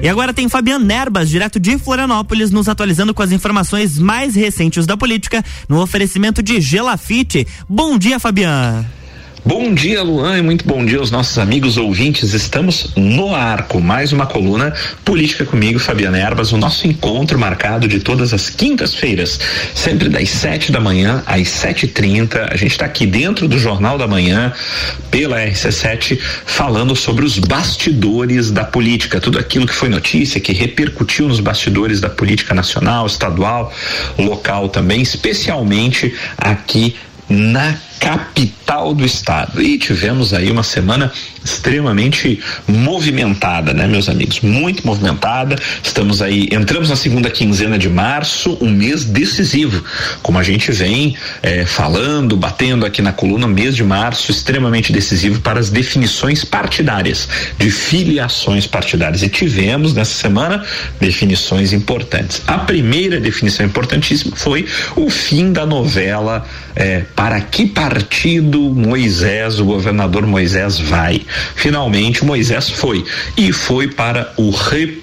E agora tem Fabiano Nerbas, direto de Florianópolis, nos atualizando com as informações mais recentes da política no oferecimento de Gelafite. Bom dia, Fabiano. Bom dia, Luan, e muito bom dia aos nossos amigos ouvintes. Estamos no arco, mais uma coluna Política comigo, Fabiana Erbas, o nosso encontro marcado de todas as quintas-feiras, sempre das sete da manhã às sete e trinta. A gente está aqui dentro do Jornal da Manhã, pela RC7, falando sobre os bastidores da política, tudo aquilo que foi notícia, que repercutiu nos bastidores da política nacional, estadual, local também, especialmente aqui na capital do estado. E tivemos aí uma semana extremamente movimentada, né, meus amigos? Muito movimentada. Estamos aí, entramos na segunda quinzena de março, um mês decisivo, como a gente vem é, falando, batendo aqui na coluna, mês de março extremamente decisivo para as definições partidárias, de filiações partidárias. E tivemos nessa semana definições importantes. A primeira definição importantíssima foi o fim da novela é, Para que partido Moisés, o governador Moisés, vai? Finalmente Moisés foi e foi para o Republicanos,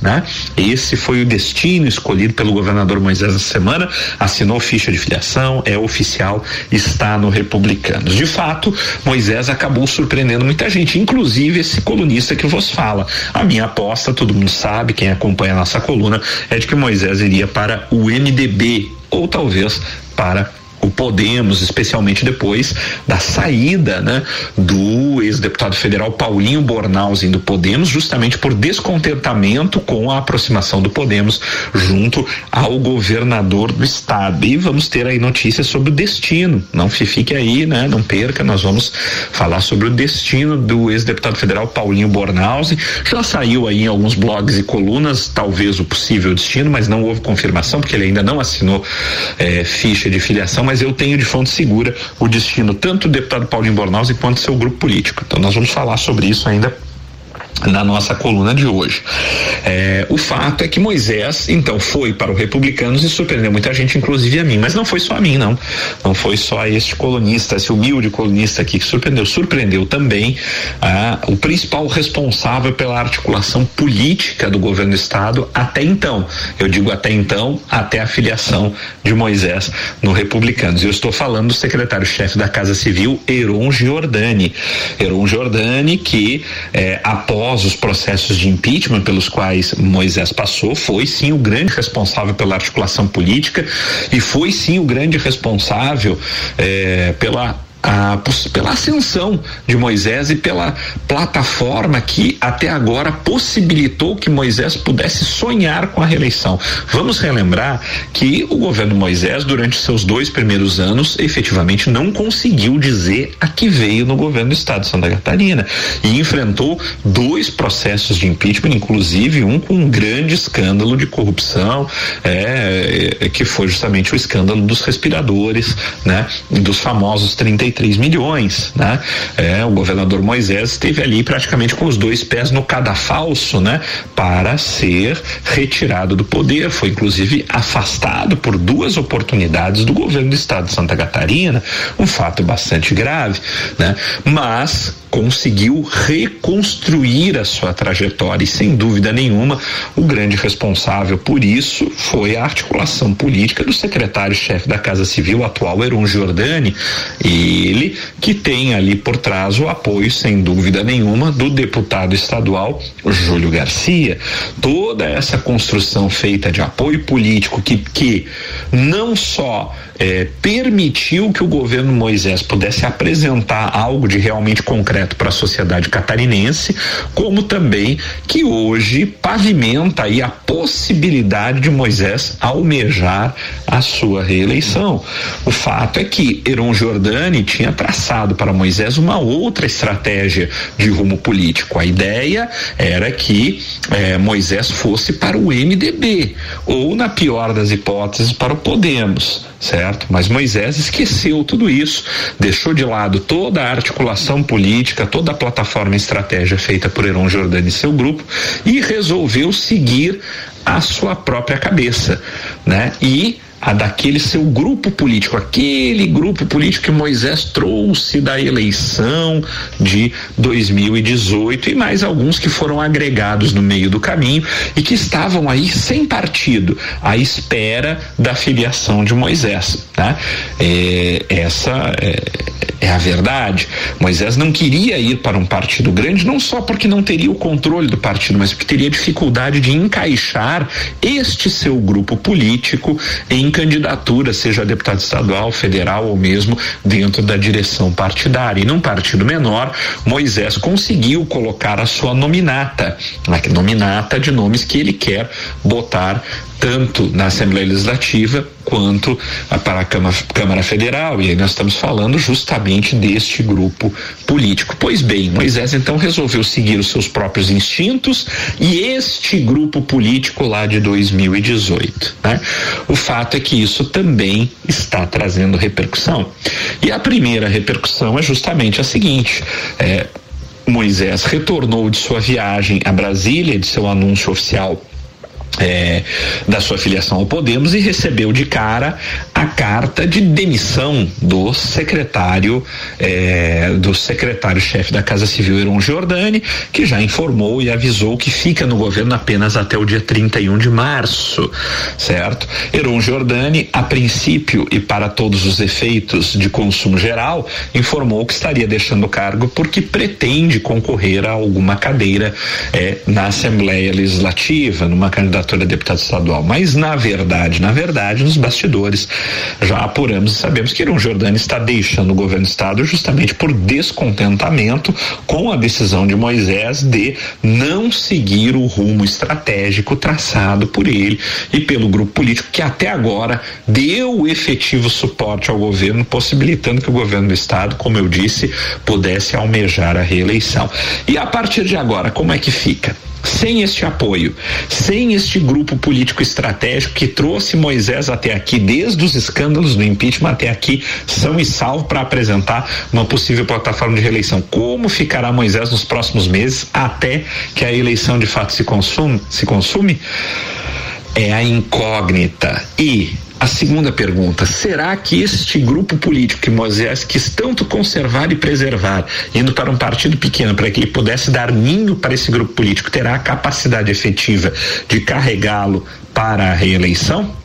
né? Esse foi o destino escolhido pelo governador Moisés essa semana, assinou ficha de filiação, é oficial, está no Republicanos. De fato, Moisés acabou surpreendendo muita gente, inclusive esse colunista que vos fala. A minha aposta, todo mundo sabe, quem acompanha a nossa coluna, é de que Moisés iria para o MDB ou talvez para o Podemos, especialmente depois da saída né, do ex-deputado federal Paulinho Bornhausen do Podemos, justamente por descontentamento com a aproximação do Podemos junto ao governador do estado. E vamos ter aí notícias sobre o destino. Não fique aí, né? Não perca, nós vamos falar sobre o destino do ex-deputado federal Paulinho Bornhausen. Já saiu aí em alguns blogs e colunas, talvez o possível destino, mas não houve confirmação, porque ele ainda não assinou eh, ficha de filiação mas eu tenho de fonte segura o destino tanto do deputado Paulinho Bornhausen quanto seu grupo político. Então nós vamos falar sobre isso ainda na nossa coluna de hoje. É, o fato é que Moisés, então, foi para o Republicanos e surpreendeu muita gente, inclusive a mim, mas não foi só a mim, não. Não foi só este colunista, esse humilde colunista aqui que surpreendeu. Surpreendeu também ah, o principal responsável pela articulação política do governo do Estado até então. Eu digo até então, até a filiação de Moisés no Republicanos. Eu estou falando do secretário-chefe da Casa Civil, Heron Giordani. Heron Giordani, que eh, após após os processos de impeachment pelos quais Moisés passou, foi sim o grande responsável pela articulação política e foi sim o grande responsável eh, pela pela ascensão de Moisés e pela plataforma que até agora possibilitou que Moisés pudesse sonhar com a reeleição. Vamos relembrar que o governo Moisés, durante seus dois primeiros anos, efetivamente não conseguiu dizer a que veio no governo do estado de Santa Catarina e enfrentou dois processos de impeachment, inclusive um com um grande escândalo de corrupção, é, é que foi justamente o escândalo dos respiradores, né, dos famosos 30 33 milhões, né? É, o governador Moisés esteve ali praticamente com os dois pés no cadafalso, né? Para ser retirado do poder, foi inclusive afastado por duas oportunidades do governo do estado de Santa Catarina, um fato bastante grave, né? Mas conseguiu reconstruir a sua trajetória. E sem dúvida nenhuma o grande responsável por isso foi a articulação política do secretário-chefe da Casa Civil atual Heron Giordani. Ele que tem ali por trás o apoio sem dúvida nenhuma do deputado estadual Júlio Garcia. Toda essa construção feita de apoio político que que não só é, permitiu que o governo Moisés pudesse apresentar algo de realmente concreto para a sociedade catarinense, como também que hoje pavimenta aí a possibilidade de Moisés almejar a sua reeleição. O fato é que Heron Giordani tinha traçado para Moisés uma outra estratégia de rumo político. A ideia era que eh, Moisés fosse para o MDB ou, na pior das hipóteses, para o Podemos certo? Mas Moisés esqueceu tudo isso, deixou de lado toda a articulação política, toda a plataforma e estratégia feita por Heron Jordani e seu grupo e resolveu seguir a sua própria cabeça, né? E a daquele seu grupo político, aquele grupo político que Moisés trouxe da eleição de 2018 e mais alguns que foram agregados no meio do caminho e que estavam aí sem partido, à espera da filiação de Moisés. Tá? É, essa é, é a verdade. Moisés não queria ir para um partido grande, não só porque não teria o controle do partido, mas porque teria dificuldade de encaixar este seu grupo político em candidatura, seja deputado estadual, federal ou mesmo dentro da direção partidária. E num partido menor, Moisés conseguiu colocar a sua nominata, a nominata de nomes que ele quer botar tanto na Assembleia Legislativa quanto para a Câmara, Câmara Federal. E aí nós estamos falando justamente deste grupo político. Pois bem, Moisés então resolveu seguir os seus próprios instintos e este grupo político lá de 2018. Né? O fato é que isso também está trazendo repercussão. E a primeira repercussão é justamente a seguinte: é, Moisés retornou de sua viagem a Brasília, de seu anúncio oficial é, da sua filiação ao Podemos e recebeu de cara a carta de demissão do secretário é, do secretário-chefe da Casa Civil Heron Giordani, que já informou e avisou que fica no governo apenas até o dia 31 de março, certo? Heron Giordani, a princípio e para todos os efeitos de consumo geral, informou que estaria deixando o cargo porque pretende concorrer a alguma cadeira é, na Assembleia Legislativa, numa candidatura candidatura a deputado estadual. Mas, na verdade, na verdade, nos bastidores, já apuramos e sabemos que Irão Jordani está deixando o governo do estado justamente por descontentamento com a decisão de Moisés de não seguir o rumo estratégico traçado por ele e pelo grupo político que até agora deu efetivo suporte ao governo, possibilitando que o governo do estado, como eu disse, pudesse almejar a reeleição. E a partir de agora, como é que fica? Sem este apoio, sem este grupo político estratégico que trouxe Moisés até aqui, desde os escândalos do impeachment até aqui, são e salvo para apresentar uma possível plataforma de reeleição. Como ficará Moisés nos próximos meses até que a eleição de fato se consume? Se consume? É a incógnita. E a segunda pergunta: será que este grupo político que Moisés quis tanto conservar e preservar, indo para um partido pequeno para que ele pudesse dar ninho para esse grupo político, terá a capacidade efetiva de carregá-lo para a reeleição?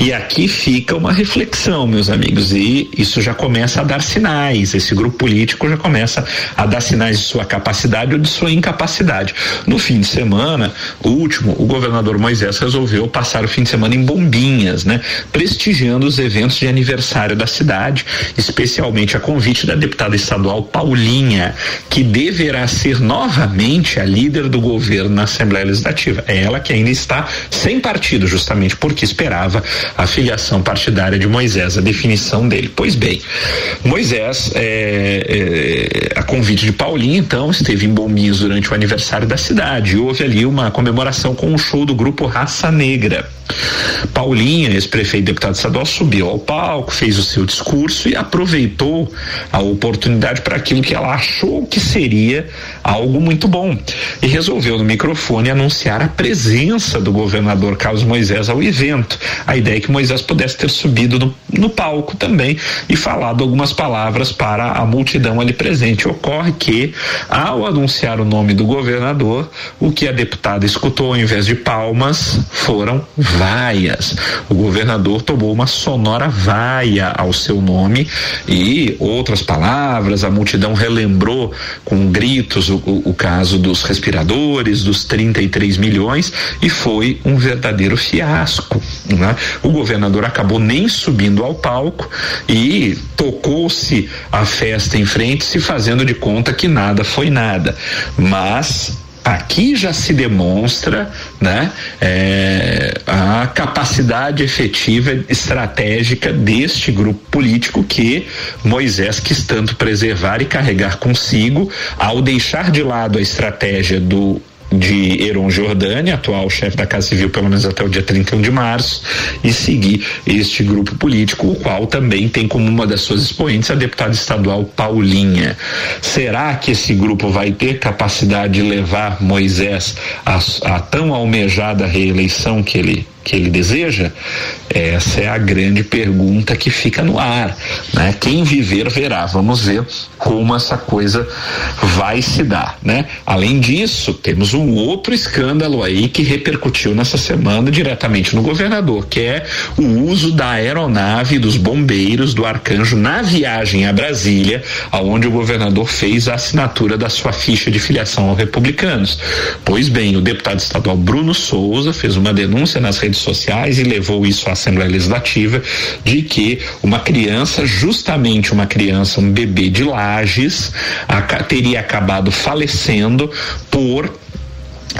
E aqui fica uma reflexão, meus amigos, e isso já começa a dar sinais. Esse grupo político já começa a dar sinais de sua capacidade ou de sua incapacidade. No fim de semana, o último, o governador Moisés resolveu passar o fim de semana em Bombinhas, né? Prestigiando os eventos de aniversário da cidade, especialmente a convite da deputada estadual Paulinha, que deverá ser novamente a líder do governo na Assembleia Legislativa. É ela que ainda está sem partido, justamente porque esperava a filiação partidária de Moisés, a definição dele. Pois bem, Moisés, é, é, a convite de Paulinho, então, esteve em Bombinhos durante o aniversário da cidade. Houve ali uma comemoração com um show do grupo Raça Negra. Paulinha, ex-prefeito e deputado estadual, subiu ao palco, fez o seu discurso e aproveitou a oportunidade para aquilo que ela achou que seria algo muito bom. E resolveu no microfone anunciar a presença do governador Carlos Moisés ao evento. A ideia é que Moisés pudesse ter subido no, no palco também e falado algumas palavras para a multidão ali presente. Ocorre que, ao anunciar o nome do governador, o que a deputada escutou ao invés de palmas foram vaias. O governador tomou uma sonora vaia ao seu nome e outras palavras, a multidão relembrou com gritos o, o, caso dos respiradores, dos 33 milhões, e foi um verdadeiro fiasco. Né? O governador acabou nem subindo ao palco e tocou-se a festa em frente, se fazendo de conta que nada foi nada. Mas aqui já se demonstra né, é, a capacidade efetiva estratégica deste grupo político que Moisés quis tanto preservar e carregar consigo ao deixar de lado a estratégia do de Heron Jordani, atual chefe da Casa Civil, pelo menos até o dia 31 de março, e seguir este grupo político, o qual também tem como uma das suas expoentes a deputada estadual Paulinha. Será que esse grupo vai ter capacidade de levar Moisés a, a tão almejada reeleição que ele que ele deseja? Essa é a grande pergunta que fica no ar, né? Quem viver verá. Vamos ver como essa coisa vai se dar, né? Além disso, temos um outro escândalo aí que repercutiu nessa semana diretamente no governador, que é o uso da aeronave dos bombeiros do Arcanjo na viagem a Brasília, aonde o governador fez a assinatura da sua ficha de filiação aos republicanos. Pois bem, o deputado estadual Bruno Souza fez uma denúncia nas redes sociais e levou isso à Assembleia Legislativa de que uma criança, justamente uma criança, um bebê de Lages, teria acabado falecendo por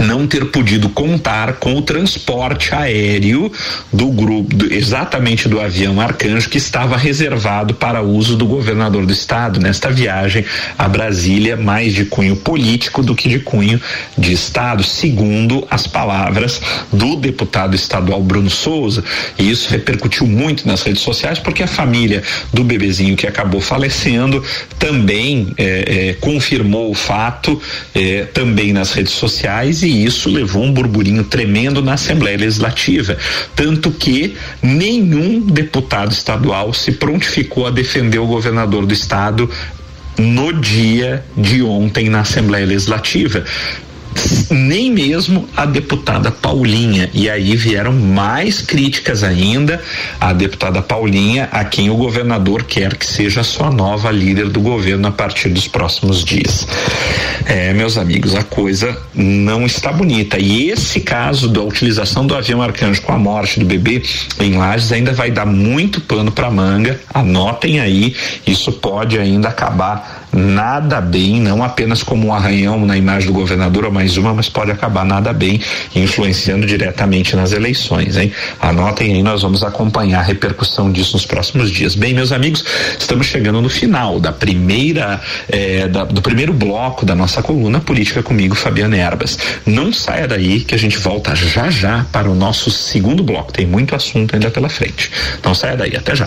não ter podido contar com o transporte aéreo do grupo, do, exatamente do avião Arcanjo, que estava reservado para uso do governador do estado nesta viagem a Brasília, mais de cunho político do que de cunho de estado, segundo as palavras do deputado estadual Bruno Souza. E isso repercutiu muito nas redes sociais, porque a família do bebezinho que acabou falecendo também é, é, confirmou o fato é, também nas redes sociais e isso levou um burburinho tremendo na Assembleia Legislativa, tanto que nenhum deputado estadual se prontificou a defender o governador do estado no dia de ontem na Assembleia Legislativa nem mesmo a deputada Paulinha. E aí vieram mais críticas ainda à deputada Paulinha, a quem o governador quer que seja a sua nova líder do governo a partir dos próximos dias. É, meus amigos, a coisa não está bonita. E esse caso da utilização do avião Arcanjo com a morte do bebê em Lages ainda vai dar muito pano para manga. Anotem aí, isso pode ainda acabar nada bem, não apenas como um arranhão na imagem do governador ou mais uma, mas pode acabar nada bem, influenciando diretamente nas eleições, hein? Anotem aí, nós vamos acompanhar a repercussão disso nos próximos dias. Bem, meus amigos, estamos chegando no final da primeira, eh, da, do primeiro bloco da nossa coluna Política comigo, Fabiana Erbas. Não saia daí que a gente volta já já para o nosso segundo bloco. Tem muito assunto ainda pela frente. Não saia daí, até já.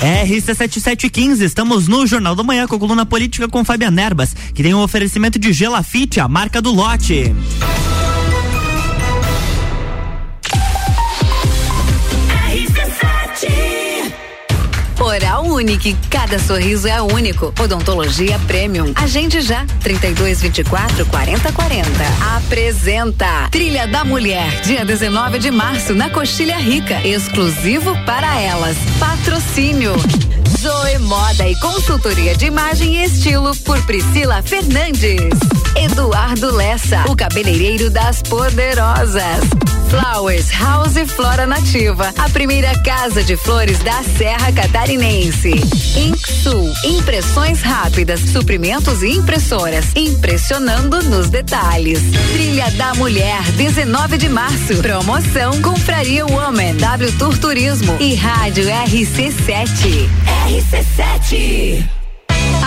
RC7715, estamos no Jornal da Manhã com a coluna política com Fabiana Erbas, que tem um oferecimento de Gelafite, a marca do lote. Unique, cada sorriso é único. Odontologia Premium. Agende já, 32 24 40 40. Apresenta Trilha da Mulher, dia 19 de março, na Coxilha Rica. Exclusivo para elas. Patrocínio. Zoe Moda e Consultoria de Imagem e Estilo por Priscila Fernandes. Eduardo Lessa, o cabeleireiro das poderosas. Flowers House Flora Nativa, a primeira casa de flores da Serra Catarinense. Inksul, impressões rápidas, suprimentos e impressoras, impressionando nos detalhes. Trilha da Mulher, 19 de março. Promoção Compraria Woman, W Tour Turismo e Rádio RC7. RC7.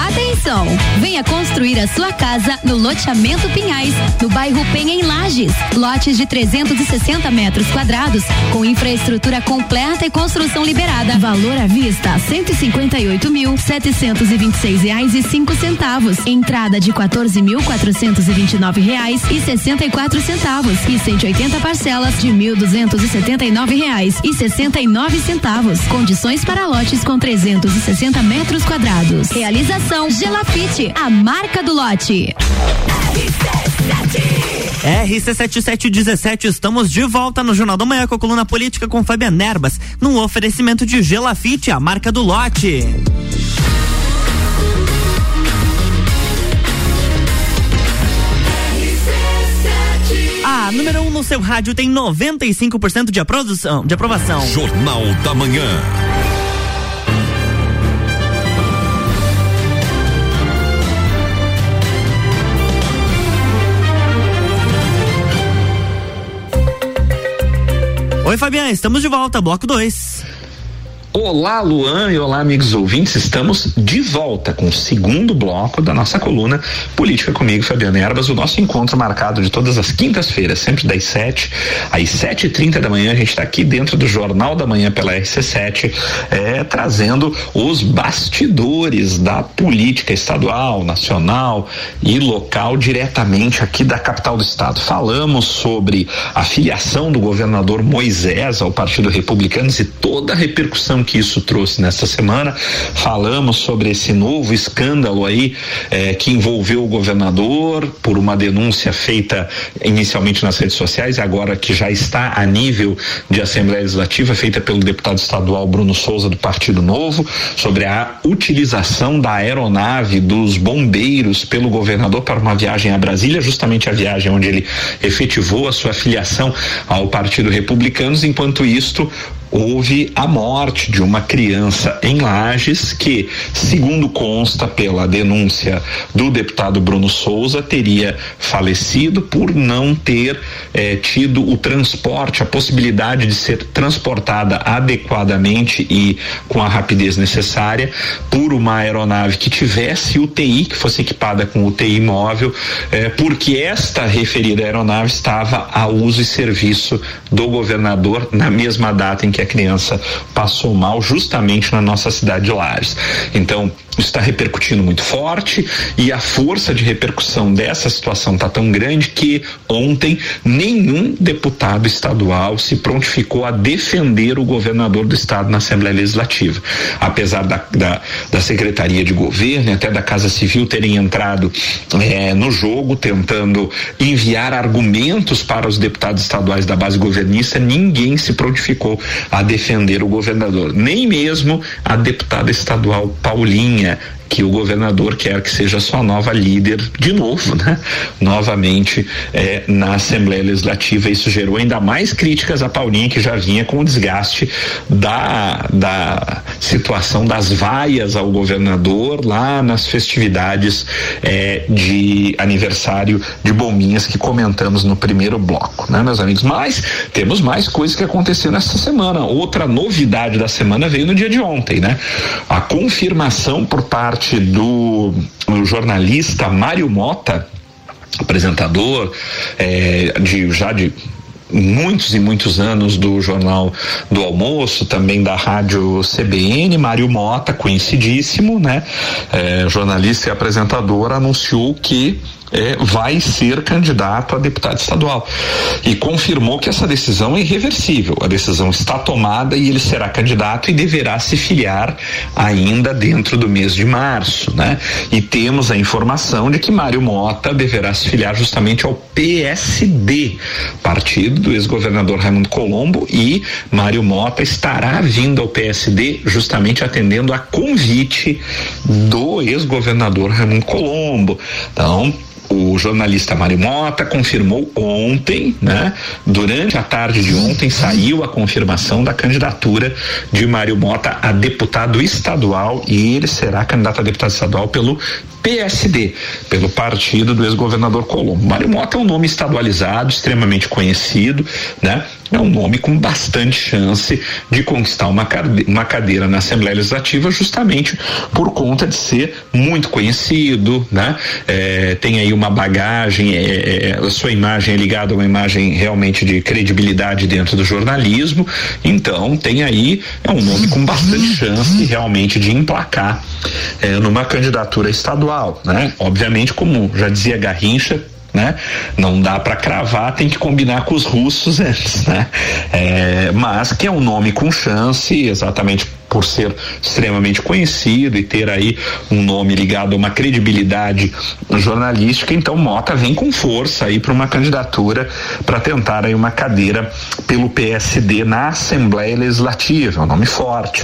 Atenção! Venha construir a sua casa no loteamento Pinhais, no bairro Penha em Lages. Lotes de 360 metros quadrados, com infraestrutura completa e construção liberada. Valor à vista: seis reais e cinco centavos. Entrada de quatorze mil quatrocentos e vinte e nove reais e sessenta e quatro centavos e 180 parcelas de mil duzentos e setenta e nove reais e sessenta e nove centavos. Condições para lotes com 360 metros quadrados. Realização Gelafite, a marca do lote. RC7717, estamos de volta no Jornal da Manhã com a coluna política com Fabiana Nerbas, num oferecimento de Gelafite, a marca do lote. A número 1 um no seu rádio tem 95% de aprovação, de aprovação. Jornal da Manhã. Oi, Fabiana, estamos de volta, bloco 2. Olá, Luan e olá, amigos ouvintes. Estamos de volta com o segundo bloco da nossa coluna Política comigo, Fabiano Erbas. O nosso encontro marcado de todas as quintas-feiras, sempre das 7 às 7 e 30 da manhã. A gente está aqui dentro do Jornal da Manhã pela RC7, é, trazendo os bastidores da política estadual, nacional e local diretamente aqui da capital do estado. Falamos sobre a filiação do governador Moisés ao Partido Republicano e toda a repercussão que isso trouxe nesta semana. Falamos sobre esse novo escândalo aí eh, que envolveu o governador por uma denúncia feita inicialmente nas redes sociais, agora que já está a nível de Assembleia Legislativa, feita pelo deputado estadual Bruno Souza do Partido Novo, sobre a utilização da aeronave dos bombeiros pelo governador para uma viagem a Brasília, justamente a viagem onde ele efetivou a sua filiação ao Partido Republicanos. Enquanto isto, houve a morte de uma criança em Lages que, segundo consta pela denúncia do deputado Bruno Souza, teria falecido por não ter eh, tido o transporte, a possibilidade de ser transportada adequadamente e com a rapidez necessária por uma aeronave que tivesse UTI, que fosse equipada com UTI móvel, eh, porque esta referida aeronave estava a uso e serviço do governador na mesma data em que a criança passou mal, justamente na nossa cidade de Lages. Então, está repercutindo muito forte e a força de repercussão dessa situação está tão grande que ontem nenhum deputado estadual se prontificou a defender o governador do estado na Assembleia Legislativa. Apesar da, da, da Secretaria de Governo e até da Casa Civil terem entrado eh, no jogo, tentando enviar argumentos para os deputados estaduais da base governista, ninguém se prontificou a defender o governador, nem mesmo a deputada estadual Paulinha Yeah. Que o governador quer que seja sua nova líder de novo, né? Novamente é, na Assembleia Legislativa. Isso gerou ainda mais críticas a Paulinha, que já vinha com o desgaste da, da situação das vaias ao governador lá nas festividades é, de aniversário de Bombinhas que comentamos no primeiro bloco, né, meus amigos? Mas temos mais coisas que aconteceram nessa semana. Outra novidade da semana veio no dia de ontem, né? A confirmação por parte do, do jornalista Mário Mota, apresentador é, de já de muitos e muitos anos do Jornal do Almoço, também da Rádio CBN, Mário Mota, conhecidíssimo, né? É, jornalista e apresentador, anunciou que é, vai ser candidato a deputado estadual. E confirmou que essa decisão é irreversível. A decisão está tomada e ele será candidato e deverá se filiar ainda dentro do mês de março, né? E temos a informação de que Mário Mota deverá se filiar justamente ao PSD, partido do ex-governador Raimundo Colombo, e Mário Mota estará vindo ao PSD justamente atendendo a convite do ex-governador Raimundo Colombo. Então, o jornalista Mário Mota confirmou ontem, né? Durante a tarde de ontem saiu a confirmação da candidatura de Mário Mota a deputado estadual e ele será candidato a deputado estadual pelo PSD, pelo partido do ex-governador Colombo. Mário Mota é um nome estadualizado, extremamente conhecido, né? É um nome com bastante chance de conquistar uma, uma cadeira na Assembleia Legislativa, justamente por conta de ser muito conhecido, né? É, tem aí uma bagagem, é, é, a sua imagem é ligada a uma imagem realmente de credibilidade dentro do jornalismo, então tem aí é um nome com bastante chance realmente de emplacar é, numa candidatura estadual, né? Obviamente, como já dizia Garrincha, né? Não dá para cravar, tem que combinar com os russos antes, né? É, mas que é um nome com chance, exatamente por ser extremamente conhecido e ter aí um nome ligado a uma credibilidade jornalística, então Mota vem com força aí para uma candidatura para tentar aí uma cadeira pelo PSD na Assembleia Legislativa, um nome forte.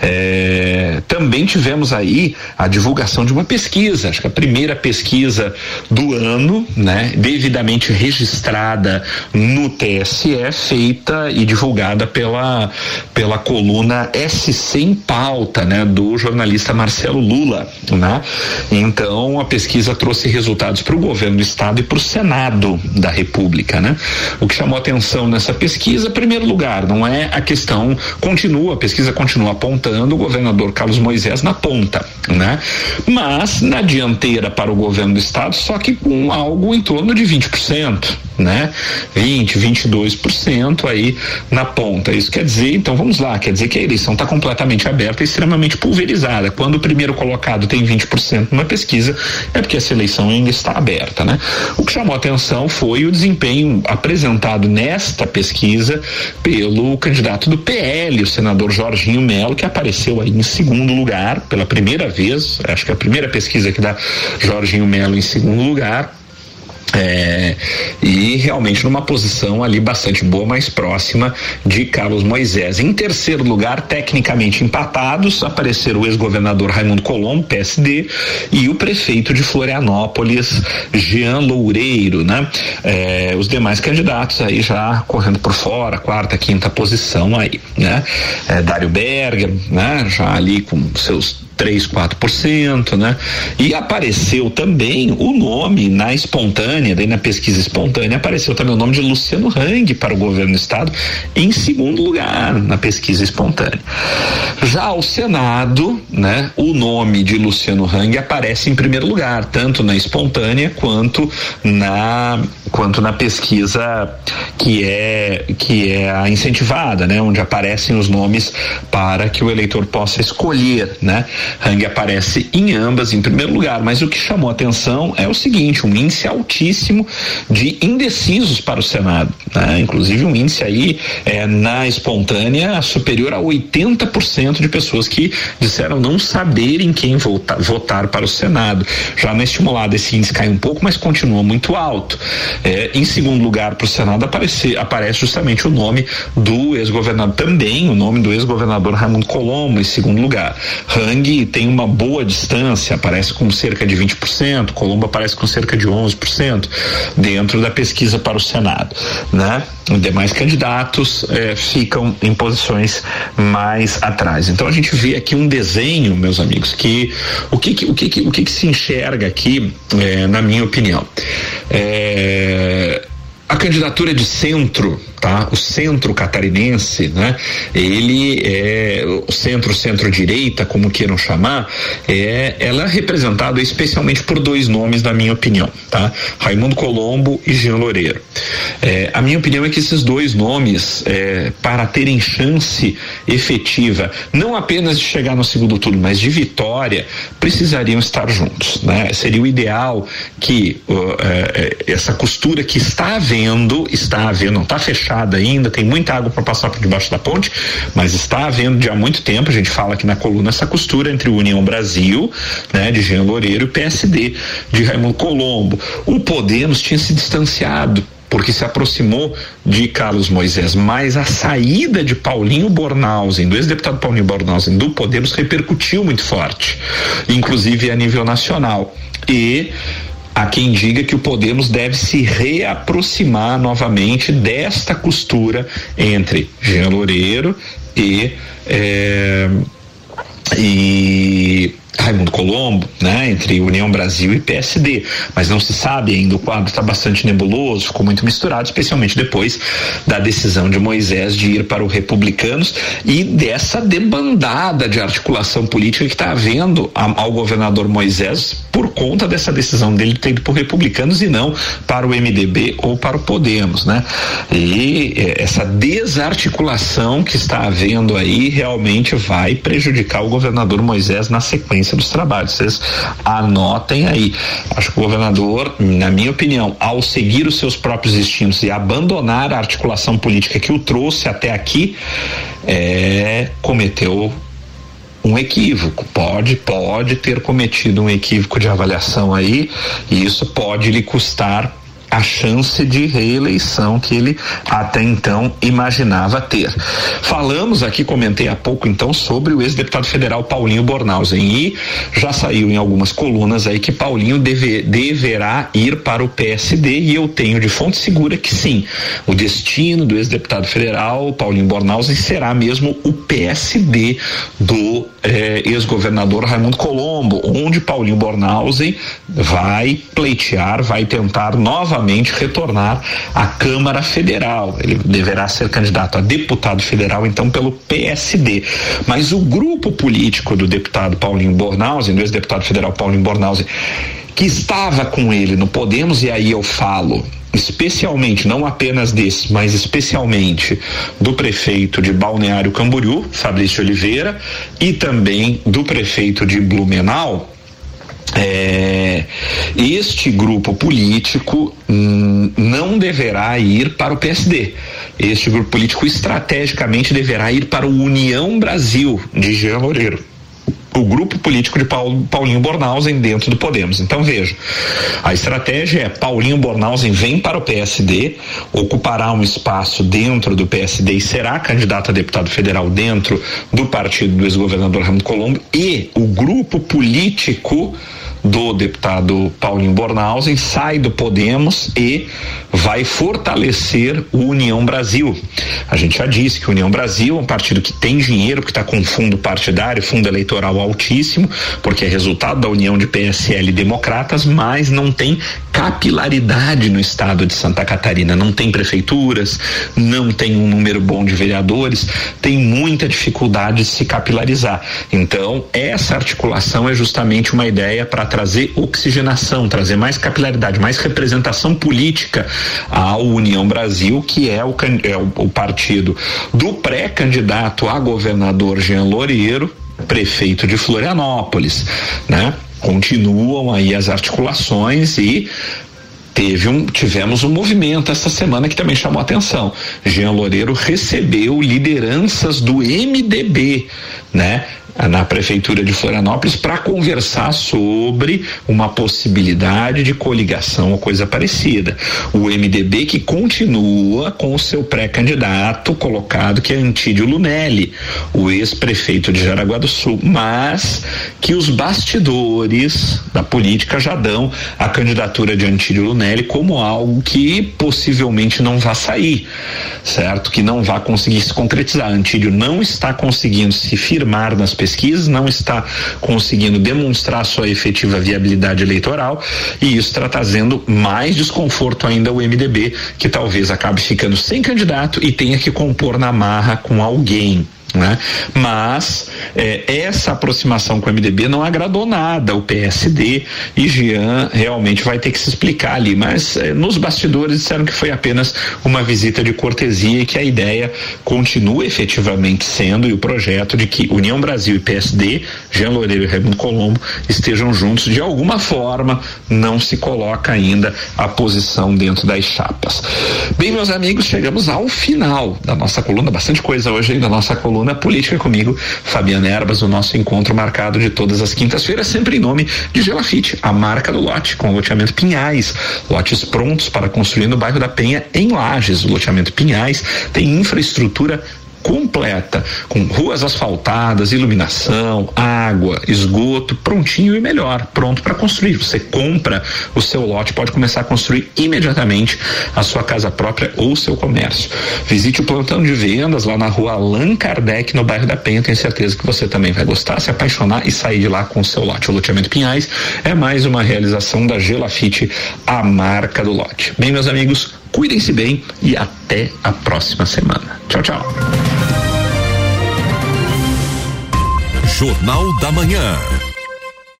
É, também tivemos aí a divulgação de uma pesquisa, acho que a primeira pesquisa do ano, né, devidamente registrada no TSE, feita e divulgada pela pela coluna SC ser em pauta, né, do jornalista Marcelo Lula, né? Então a pesquisa trouxe resultados para o governo do estado e para o Senado da República, né? O que chamou atenção nessa pesquisa, em primeiro lugar, não é a questão continua, a pesquisa continua apontando o governador Carlos Moisés na ponta, né? Mas na dianteira para o governo do estado, só que com algo em torno de 20%, né? 20, 22% aí na ponta. Isso quer dizer, então vamos lá, quer dizer que a eleição está completamente aberta e extremamente pulverizada. Quando o primeiro colocado tem 20% numa pesquisa, é porque essa eleição ainda está aberta, né? O que chamou atenção foi o desempenho apresentado nesta pesquisa pelo candidato do PL, o senador Jorginho Melo, que apareceu aí em segundo lugar pela primeira vez, acho que é a primeira pesquisa que dá Jorginho Melo em segundo lugar é, e realmente numa posição ali bastante boa, mais próxima de Carlos Moisés. Em terceiro lugar, tecnicamente empatados, apareceram o ex-governador Raimundo Colombo, PSD, e o prefeito de Florianópolis, Jean Loureiro, né? É, os demais candidatos aí já correndo por fora, quarta, quinta posição aí, né? É, Dário Berger, né? Já ali com seus 3, 4%, né? E apareceu também o nome na espontânea, daí na pesquisa espontânea, apareceu também o nome de Luciano Hang para o governo do estado em segundo lugar na pesquisa espontânea. Já ao Senado, né, o nome de Luciano Hang aparece em primeiro lugar, tanto na espontânea quanto na quanto na pesquisa que é que é a incentivada, né, onde aparecem os nomes para que o eleitor possa escolher, né? Hang aparece em ambas em primeiro lugar, mas o que chamou atenção é o seguinte, um índice altíssimo de indecisos para o Senado, né? Inclusive um índice aí é, na espontânea superior a 80% de pessoas que disseram não saberem quem votar, votar para o Senado. Já na estimulada esse índice cai um pouco, mas continua muito alto. É, em segundo lugar, para o Senado aparece, aparece justamente o nome do ex-governador, também o nome do ex-governador Raimundo Colombo, em segundo lugar. Hang tem uma boa distância, aparece com cerca de 20%, Colombo aparece com cerca de 11% dentro da pesquisa para o Senado, né? Os demais candidatos eh, ficam em posições mais atrás. Então a gente vê aqui um desenho, meus amigos, que o que, que o que, que o que, que se enxerga aqui, eh, na minha opinião, é, a candidatura de centro tá? O centro catarinense, né? Ele é o centro, centro-direita, como queiram chamar, é, ela é representada especialmente por dois nomes, na minha opinião, tá? Raimundo Colombo e Jean Loureiro. É, a minha opinião é que esses dois nomes, é, para terem chance efetiva, não apenas de chegar no segundo turno, mas de vitória, precisariam estar juntos, né? Seria o ideal que uh, essa costura que está havendo, está havendo, não está fechada fechada ainda, tem muita água para passar por debaixo da ponte, mas está havendo já há muito tempo, a gente fala aqui na coluna, essa costura entre o União Brasil, né, de Jean Loureiro e o PSD de Raimundo Colombo. O Podemos tinha se distanciado porque se aproximou de Carlos Moisés, mas a saída de Paulinho Bornhausen, do ex-deputado Paulinho Bornhausen do Podemos repercutiu muito forte, inclusive a nível nacional. E Há quem diga que o Podemos deve se reaproximar novamente desta costura entre Jean Loureiro e, é, e Raimundo Colombo, né, entre União Brasil e PSD, mas não se sabe ainda, o quadro está bastante nebuloso, ficou muito misturado, especialmente depois da decisão de Moisés de ir para o Republicanos e dessa debandada de articulação política que está havendo ao governador Moisés por conta dessa decisão dele ter ido para o Republicanos e não para o MDB ou para o Podemos, né? E é, essa desarticulação que está havendo aí realmente vai prejudicar o governador Moisés na sequência sequência dos trabalhos. Vocês anotem aí. Acho que o governador, na minha opinião, ao seguir os seus próprios instintos e abandonar a articulação política que o trouxe até aqui, é, cometeu um equívoco, pode, pode ter cometido um equívoco de avaliação aí, e isso pode lhe custar a chance de reeleição que ele até então imaginava ter. Falamos aqui, comentei há pouco então sobre o ex-deputado federal Paulinho Bornhausen e já saiu em algumas colunas aí que Paulinho deve, deverá ir para o PSD e eu tenho de fonte segura que sim, o destino do ex-deputado federal Paulinho Bornhausen será mesmo o PSD do eh, ex-governador Raimundo Colombo, onde Paulinho Bornhausen vai pleitear, vai tentar novamente retornar à Câmara Federal. Ele deverá ser candidato a deputado federal, então, pelo PSD. Mas o grupo político do deputado Paulinho Bornhausen, do ex-deputado federal Paulinho Bornhausen, que estava com ele no Podemos, e aí eu falo especialmente, não apenas desse, mas especialmente do prefeito de Balneário Camboriú, Fabrício Oliveira, e também do prefeito de Blumenau, é, este grupo político hum, não deverá ir para o PSD. Este grupo político estrategicamente deverá ir para o União Brasil de Jean Loureiro o grupo político de Paulo, Paulinho Bornhausen dentro do Podemos. Então veja, a estratégia é Paulinho Bornhausen vem para o PSD, ocupará um espaço dentro do PSD e será candidato a deputado federal dentro do partido do ex-governador Ramos Colombo e o grupo político do deputado Paulinho Bornhausen sai do Podemos e vai fortalecer o União Brasil. A gente já disse que o União Brasil é um partido que tem dinheiro, que está com fundo partidário, fundo eleitoral altíssimo, porque é resultado da união de PSL e democratas, mas não tem capilaridade no estado de Santa Catarina. Não tem prefeituras, não tem um número bom de vereadores, tem muita dificuldade de se capilarizar. Então, essa articulação é justamente uma ideia para trazer oxigenação, trazer mais capilaridade, mais representação política à União Brasil, que é o, é o, o partido do pré-candidato a governador Jean Loureiro, prefeito de Florianópolis, né? Continuam aí as articulações e teve um, tivemos um movimento essa semana que também chamou atenção. Jean Loureiro recebeu lideranças do MDB, né? Na prefeitura de Florianópolis para conversar sobre uma possibilidade de coligação ou coisa parecida. O MDB que continua com o seu pré-candidato colocado que é Antídio Lunelli, o ex-prefeito de Jaraguá do Sul, mas que os bastidores da política já dão a candidatura de Antídio Lunelli como algo que possivelmente não vai sair, certo? Que não vai conseguir se concretizar. Antídio não está conseguindo se firmar nas pesquisas, não está conseguindo demonstrar sua efetiva viabilidade eleitoral e isso está trazendo mais desconforto ainda ao MDB, que talvez acabe ficando sem candidato e tenha que compor na marra com alguém. Né? Mas é, essa aproximação com o MDB não agradou nada o PSD e Jean realmente vai ter que se explicar ali. Mas é, nos bastidores disseram que foi apenas uma visita de cortesia e que a ideia continua efetivamente sendo e o projeto de que União Brasil e PSD, Jean Loureiro e Raimundo Colombo estejam juntos de alguma forma. Não se coloca ainda a posição dentro das chapas. Bem, meus amigos, chegamos ao final da nossa coluna. Bastante coisa hoje aí da nossa coluna coluna Política comigo, Fabiana Erbas, o nosso encontro marcado de todas as quintas-feiras, sempre em nome de Gelafite, a marca do lote, com loteamento Pinhais. Lotes prontos para construir no bairro da Penha, em Lages. O loteamento Pinhais tem infraestrutura completa, com ruas asfaltadas, iluminação, água, esgoto, prontinho e melhor, pronto para construir. Você compra o seu lote, pode começar a construir imediatamente a sua casa própria ou seu comércio. Visite o plantão de vendas lá na rua Allan Kardec, no bairro da Penha. Tenho certeza que você também vai gostar, se apaixonar e sair de lá com o seu lote. O loteamento Pinhais é mais uma realização da Gelafite, a marca do lote. Bem, meus amigos, cuidem-se bem e até a próxima semana. Tchau, tchau. Jornal da Manhã.